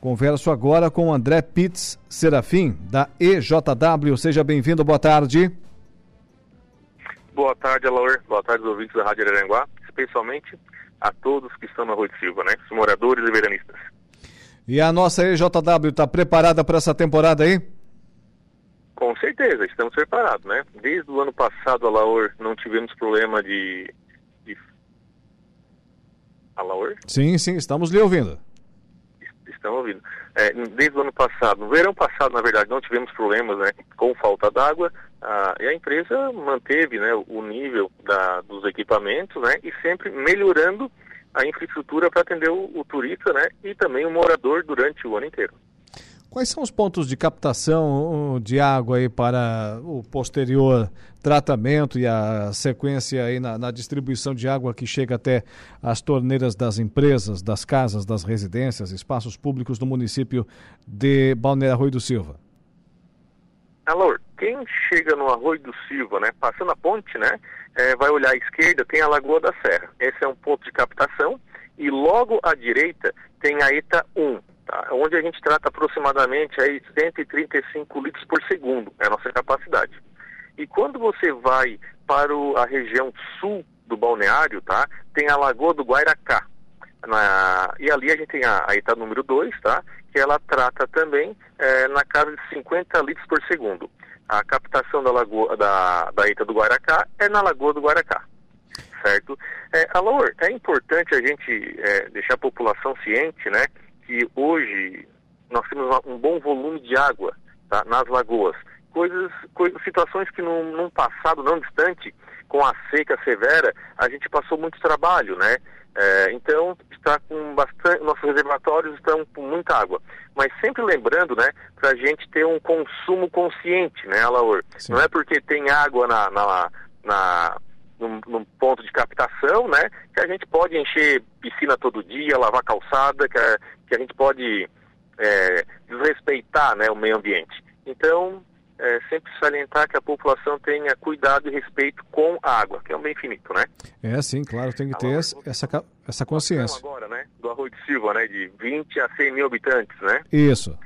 Converso agora com André Pitts Serafim, da EJW. Seja bem-vindo, boa tarde. Boa tarde, Alaor. Boa tarde, ouvintes da Rádio Araranguá, especialmente a todos que estão na Rua de Silva, né? Os moradores e veranistas. E a nossa EJW está preparada para essa temporada aí? Com certeza, estamos preparados, né? Desde o ano passado, Alaor, não tivemos problema de... de... Alaor? Sim, sim, estamos lhe ouvindo. Estão ouvindo. É, desde o ano passado, no verão passado, na verdade, não tivemos problemas né, com falta d'água ah, e a empresa manteve né, o nível da, dos equipamentos né, e sempre melhorando a infraestrutura para atender o, o turista né, e também o morador durante o ano inteiro. Quais são os pontos de captação de água aí para o posterior tratamento e a sequência aí na, na, distribuição de água que chega até as torneiras das empresas, das casas, das residências, espaços públicos do município de Balneário Arroio do Silva? Alô, quem chega no Arroio do Silva, né, passando a ponte, né, é, vai olhar à esquerda, tem a Lagoa da Serra. Esse é um ponto de captação e logo à direita tem a ETA 1, tá? onde a gente trata aproximadamente aí 135 litros por segundo, é a nossa capacidade. E quando você vai para o, a região sul do balneário, tá? tem a Lagoa do Guairacá. Na, e ali a gente tem a, a número 2, tá? que ela trata também é, na casa de 50 litros por segundo. A captação da, lagoa, da, da ETA do Guaracá é na Lagoa do Guaracá certo? É, Alor, é importante a gente é, deixar a população ciente, né, que hoje nós temos um bom volume de água tá, nas lagoas. Coisas, coisas, situações que num, num passado não distante, com a seca severa, a gente passou muito trabalho, né? É, então está com bastante, nossos reservatórios estão com muita água, mas sempre lembrando, né, para a gente ter um consumo consciente, né, Alaor? Sim. Não é porque tem água na, na, na num, num, ponto de captação, né, que a gente pode encher piscina todo dia, lavar calçada, que a, que a gente pode é, desrespeitar né, o meio ambiente. Então, é, sempre salientar que a população tenha cuidado e respeito com a água, que é um bem finito, né? É, sim, claro, tem que ter essa, essa, essa consciência. agora, né, do Arroio de Silva, né, de 20 a 100 mil habitantes, né? Isso.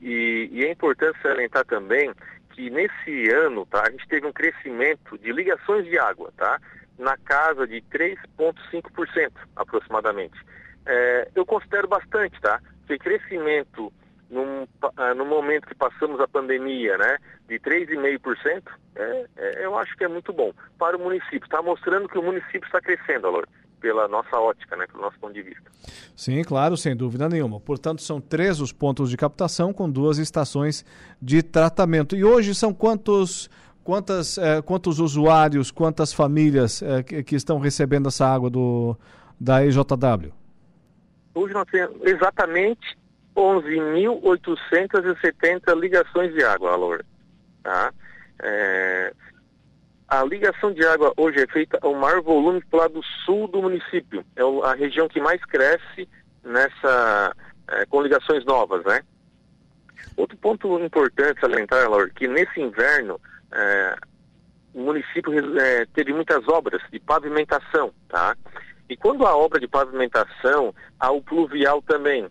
E, e é importante salientar também que nesse ano, tá, a gente teve um crescimento de ligações de água, tá, na casa de 3,5% aproximadamente. É, eu considero bastante, tá? Que crescimento num, ah, no momento que passamos a pandemia, né, de 3,5%, é, é, eu acho que é muito bom para o município. Está mostrando que o município está crescendo, Alor pela nossa ótica, né, pelo nosso ponto de vista. Sim, claro, sem dúvida nenhuma. Portanto, são três os pontos de captação com duas estações de tratamento. E hoje são quantos, quantas, eh, quantos usuários, quantas famílias eh, que, que, estão recebendo essa água do, da EJW? Hoje nós temos exatamente 11.870 ligações de água, Alor. Tá? É, a ligação de água hoje é feita ao maior volume para o lado sul do município. É a região que mais cresce nessa é, com ligações novas, né? Outro ponto importante salientar, Laura, que nesse inverno é, o município é, teve muitas obras de pavimentação, tá? E quando há obra de pavimentação, há o pluvial também.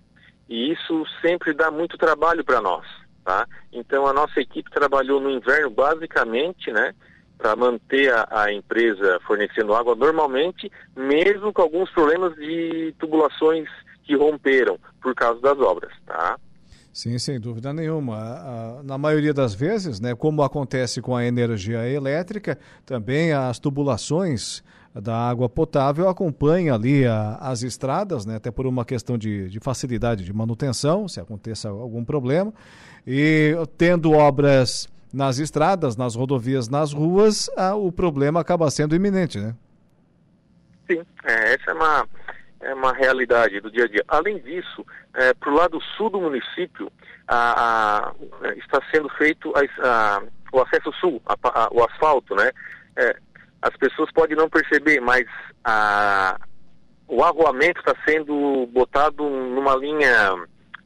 E isso sempre dá muito trabalho para nós, tá? Então a nossa equipe trabalhou no inverno basicamente, né? Para manter a, a, empresa fornecendo água normalmente, mesmo com alguns problemas de tubulações que romperam por causa das obras, tá? Sim, sem dúvida nenhuma. Na maioria das vezes, né, como acontece com a energia elétrica, também as tubulações da água potável acompanham ali a, as estradas, né, até por uma questão de, de facilidade de manutenção, se aconteça algum problema. E tendo obras nas estradas, nas rodovias, nas ruas, ah, o problema acaba sendo iminente, né? Sim, é, essa é uma, é uma realidade do dia a dia. Além disso, é, para o lado sul do município, a, a, está sendo feito a, o acesso sul, o asfalto, né? É, as pessoas podem não perceber, mas o arruamento está sendo botado numa linha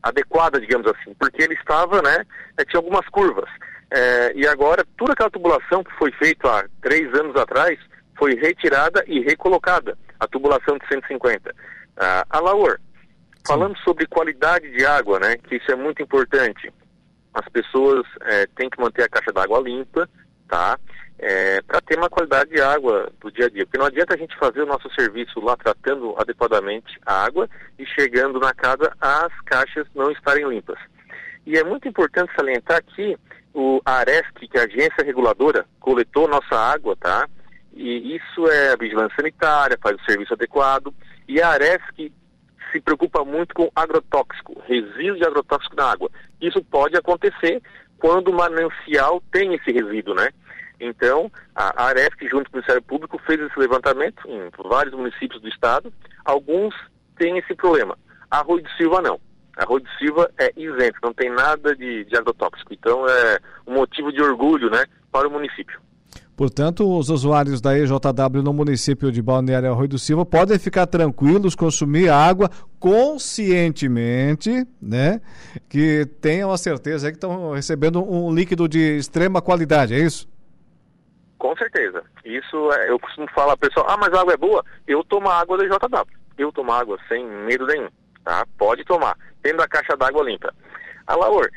adequada, digamos assim, porque ele estava, né? É, tinha algumas curvas. É, e agora, toda aquela tubulação que foi feita há três anos atrás foi retirada e recolocada, a tubulação de 150. Ah, a Laor, Falando sobre qualidade de água, né? Que isso é muito importante. As pessoas é, têm que manter a caixa d'água limpa, tá? É, para ter uma qualidade de água do dia a dia. Porque não adianta a gente fazer o nosso serviço lá tratando adequadamente a água e chegando na casa as caixas não estarem limpas. E é muito importante salientar que o ARESC, que é a agência reguladora, coletou nossa água, tá? E isso é a vigilância sanitária, faz o serviço adequado. E a ARESC se preocupa muito com agrotóxico, resíduo de agrotóxico na água. Isso pode acontecer quando o manancial tem esse resíduo, né? Então, a ARESC, junto com o Ministério Público, fez esse levantamento em vários municípios do estado. Alguns têm esse problema. Arroio de Silva não. Arroio de Silva é isento, não tem nada de, de agrotóxico. Então, é um motivo de orgulho, né, para o município. Portanto, os usuários da EJW no município de Balneário Arroio do Silva podem ficar tranquilos, consumir água conscientemente, né? Que tenham a certeza que estão recebendo um líquido de extrema qualidade, é isso? Com certeza. Isso é, eu costumo falar, pessoal, ah, mas a água é boa? Eu tomo água da EJW. Eu tomo água sem medo nenhum, tá? Pode tomar, tendo a caixa d'água limpa. Alaor,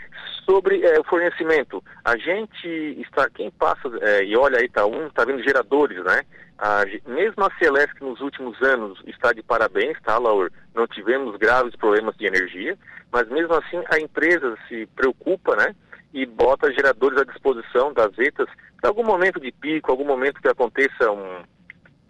sobre é, o fornecimento, a gente está, quem passa é, e olha a Itaú, está vendo geradores, né? A, mesmo a Celesc nos últimos anos está de parabéns, tá, Laur? Não tivemos graves problemas de energia, mas mesmo assim a empresa se preocupa, né? E bota geradores à disposição das ETAs para algum momento de pico, algum momento que aconteça um,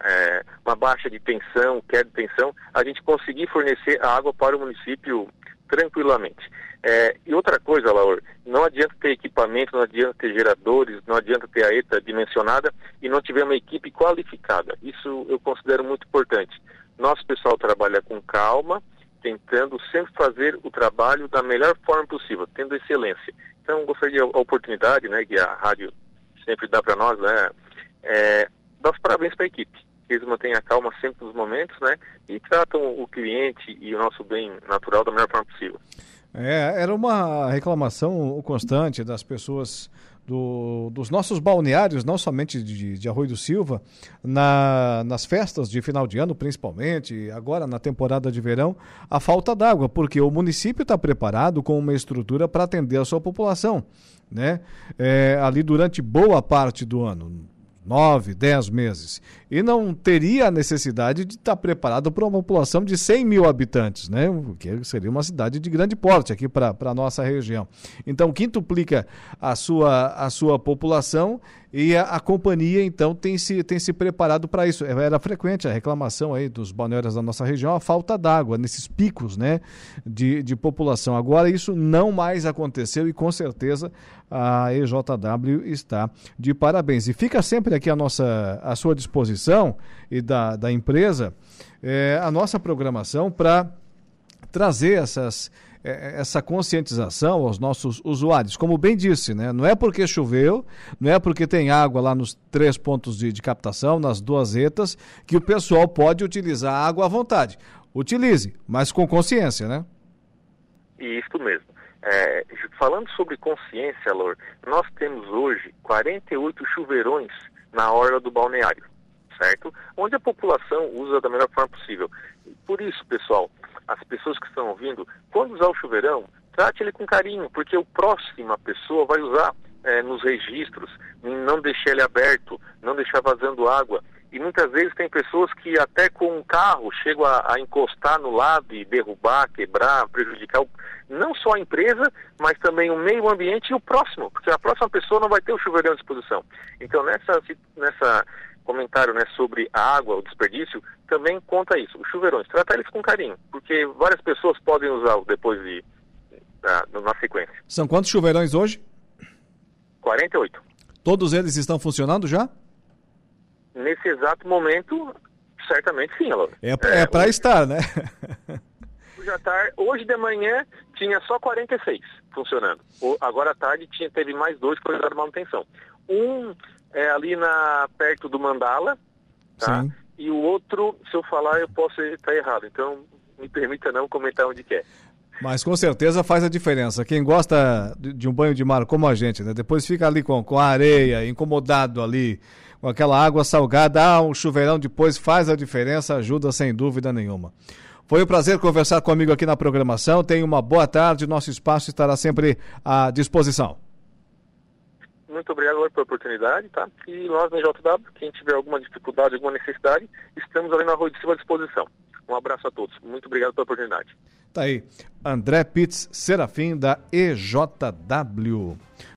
é, uma baixa de tensão, queda de tensão, a gente conseguir fornecer a água para o município tranquilamente. É, e outra coisa, Laura, não adianta ter equipamento, não adianta ter geradores, não adianta ter a ETA dimensionada e não tiver uma equipe qualificada. Isso eu considero muito importante. Nosso pessoal trabalha com calma, tentando sempre fazer o trabalho da melhor forma possível, tendo excelência. Então, gostaria a oportunidade, né, que a rádio sempre dá para nós, né, é, dar os parabéns para a equipe. Eles mantêm a calma sempre nos momentos, né, e tratam o cliente e o nosso bem natural da melhor forma possível. É, era uma reclamação constante das pessoas do, dos nossos balneários, não somente de, de Arroio do Silva, na, nas festas de final de ano, principalmente, agora na temporada de verão, a falta d'água, porque o município está preparado com uma estrutura para atender a sua população, né? É, ali durante boa parte do ano nove, dez meses. E não teria a necessidade de estar preparado para uma população de 100 mil habitantes, né? que seria uma cidade de grande porte aqui para a nossa região. Então, quintuplica a sua, a sua população e a, a, companhia, então, tem se, tem se preparado para isso. Era frequente a reclamação aí dos balneários da nossa região, a falta d'água nesses picos né, de, de população. Agora, isso não mais aconteceu e, com certeza, a EJW está de parabéns. E fica sempre aqui a, nossa, à sua disposição e da, da empresa é, a nossa programação para trazer essas é, essa conscientização aos nossos usuários. Como bem disse, né? não é porque choveu, não é porque tem água lá nos três pontos de, de captação, nas duas etas, que o pessoal pode utilizar a água à vontade. Utilize, mas com consciência, né? Isso mesmo. É, falando sobre consciência, Lor, nós temos hoje 48 chuveirões na orla do balneário, certo? Onde a população usa da melhor forma possível. Por isso, pessoal, as pessoas que estão ouvindo, quando usar o chuveirão, trate ele com carinho, porque o próximo a pessoa vai usar é, nos registros, não deixar ele aberto, não deixar vazando água. E muitas vezes tem pessoas que até com um carro chegam a, a encostar no lado e derrubar, quebrar, prejudicar o, não só a empresa, mas também o meio ambiente e o próximo, porque a próxima pessoa não vai ter o chuveirão à disposição. Então nessa, nessa comentário né, sobre a água, o desperdício, também conta isso. Os chuveirões, tratar eles com carinho, porque várias pessoas podem usar depois de na sequência. São quantos chuveirões hoje? 48. Todos eles estão funcionando já? Nesse exato momento, certamente sim, Alô. É, é, é para estar, né? hoje de manhã tinha só 46 funcionando. Agora à tarde tinha, teve mais dois que de manutenção. Um é ali na, perto do Mandala, tá? Sim. E o outro, se eu falar, eu posso estar errado. Então, me permita não comentar onde quer. Mas com certeza faz a diferença. Quem gosta de um banho de mar como a gente, né? Depois fica ali com, com a areia, incomodado ali, com aquela água salgada, ah, um chuveirão depois faz a diferença, ajuda sem dúvida nenhuma. Foi um prazer conversar comigo aqui na programação. Tenha uma boa tarde. Nosso espaço estará sempre à disposição. Muito obrigado pela oportunidade, tá? E nós na JW, quem tiver alguma dificuldade, alguma necessidade, estamos ali na Rua de Silva à disposição. Um abraço a todos. Muito obrigado pela oportunidade. Tá aí. André Pitts Serafim, da EJW.